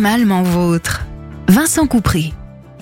Animalement vôtre. Vincent Coupry.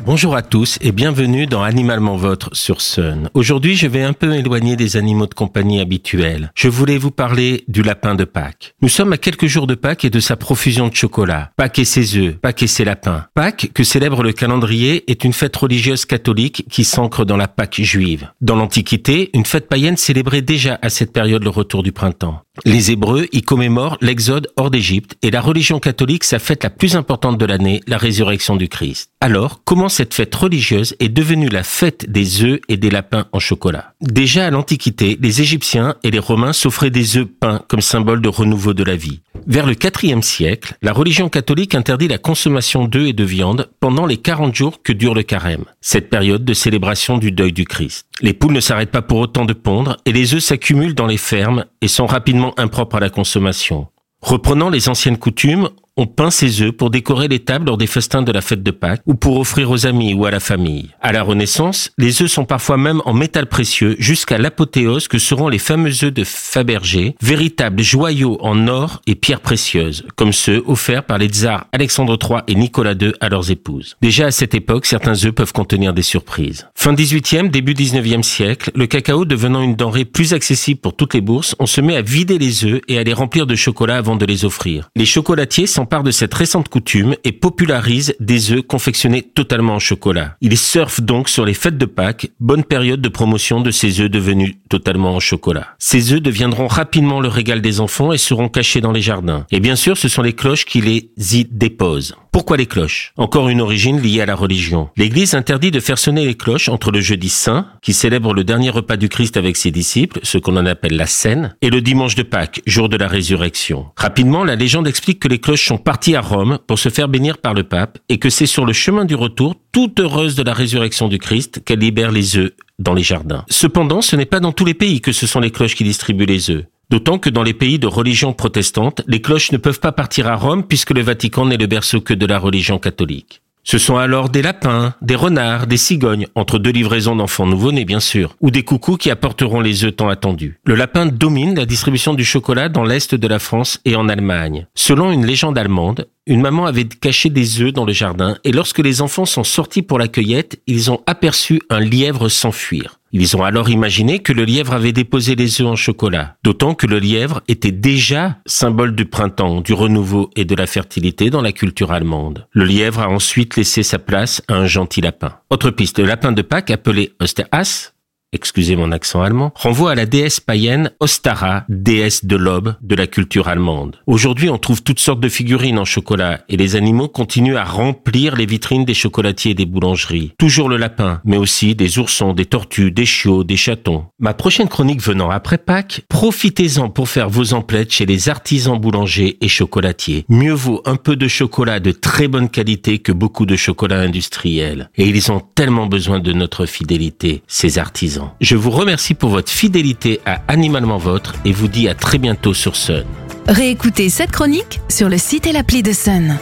Bonjour à tous et bienvenue dans Animalement Votre sur Sun. Aujourd'hui, je vais un peu m'éloigner des animaux de compagnie habituels. Je voulais vous parler du lapin de Pâques. Nous sommes à quelques jours de Pâques et de sa profusion de chocolat. Pâques et ses œufs, Pâques et ses lapins. Pâques, que célèbre le calendrier, est une fête religieuse catholique qui s'ancre dans la Pâques juive. Dans l'Antiquité, une fête païenne célébrait déjà à cette période le retour du printemps. Les Hébreux y commémorent l'exode hors d'Égypte et la religion catholique sa fête la plus importante de l'année, la résurrection du Christ. Alors, comment cette fête religieuse est devenue la fête des œufs et des lapins en chocolat Déjà à l'Antiquité, les Égyptiens et les Romains s'offraient des œufs peints comme symbole de renouveau de la vie. Vers le IVe siècle, la religion catholique interdit la consommation d'œufs et de viande pendant les 40 jours que dure le carême, cette période de célébration du deuil du Christ. Les poules ne s'arrêtent pas pour autant de pondre et les œufs s'accumulent dans les fermes et sont rapidement impropres à la consommation. Reprenant les anciennes coutumes, on peint ses œufs pour décorer les tables lors des festins de la fête de Pâques ou pour offrir aux amis ou à la famille. À la Renaissance, les œufs sont parfois même en métal précieux jusqu'à l'apothéose que seront les fameux œufs de Fabergé, véritables joyaux en or et pierres précieuses, comme ceux offerts par les tsars Alexandre III et Nicolas II à leurs épouses. Déjà à cette époque, certains œufs peuvent contenir des surprises. Fin 18e, début 19e siècle, le cacao devenant une denrée plus accessible pour toutes les bourses, on se met à vider les œufs et à les remplir de chocolat avant de les offrir. Les chocolatiers part de cette récente coutume et popularise des œufs confectionnés totalement en chocolat. Il surfe donc sur les fêtes de Pâques, bonne période de promotion de ces œufs devenus totalement en chocolat. Ces œufs deviendront rapidement le régal des enfants et seront cachés dans les jardins. Et bien sûr, ce sont les cloches qui les y déposent. Pourquoi les cloches? Encore une origine liée à la religion. L'Église interdit de faire sonner les cloches entre le jeudi saint, qui célèbre le dernier repas du Christ avec ses disciples, ce qu'on en appelle la scène, et le dimanche de Pâques, jour de la résurrection. Rapidement, la légende explique que les cloches sont parties à Rome pour se faire bénir par le pape, et que c'est sur le chemin du retour, toute heureuse de la résurrection du Christ, qu'elle libère les œufs dans les jardins. Cependant, ce n'est pas dans tous les pays que ce sont les cloches qui distribuent les œufs. D'autant que dans les pays de religion protestante, les cloches ne peuvent pas partir à Rome puisque le Vatican n'est le berceau que de la religion catholique. Ce sont alors des lapins, des renards, des cigognes, entre deux livraisons d'enfants nouveau-nés bien sûr, ou des coucous qui apporteront les œufs tant attendus. Le lapin domine la distribution du chocolat dans l'est de la France et en Allemagne. Selon une légende allemande, une maman avait caché des œufs dans le jardin et lorsque les enfants sont sortis pour la cueillette, ils ont aperçu un lièvre s'enfuir. Ils ont alors imaginé que le lièvre avait déposé les œufs en chocolat, d'autant que le lièvre était déjà symbole du printemps, du renouveau et de la fertilité dans la culture allemande. Le lièvre a ensuite laissé sa place à un gentil lapin. Autre piste, le lapin de Pâques appelé Osterhas excusez mon accent allemand, renvoie à la déesse païenne Ostara, déesse de l'aube de la culture allemande. Aujourd'hui, on trouve toutes sortes de figurines en chocolat et les animaux continuent à remplir les vitrines des chocolatiers et des boulangeries. Toujours le lapin, mais aussi des oursons, des tortues, des chiots, des chatons. Ma prochaine chronique venant après Pâques, profitez-en pour faire vos emplettes chez les artisans boulangers et chocolatiers. Mieux vaut un peu de chocolat de très bonne qualité que beaucoup de chocolat industriel. Et ils ont tellement besoin de notre fidélité, ces artisans. Je vous remercie pour votre fidélité à Animalement Votre et vous dis à très bientôt sur Sun. Réécoutez cette chronique sur le site et l'appli de Sun.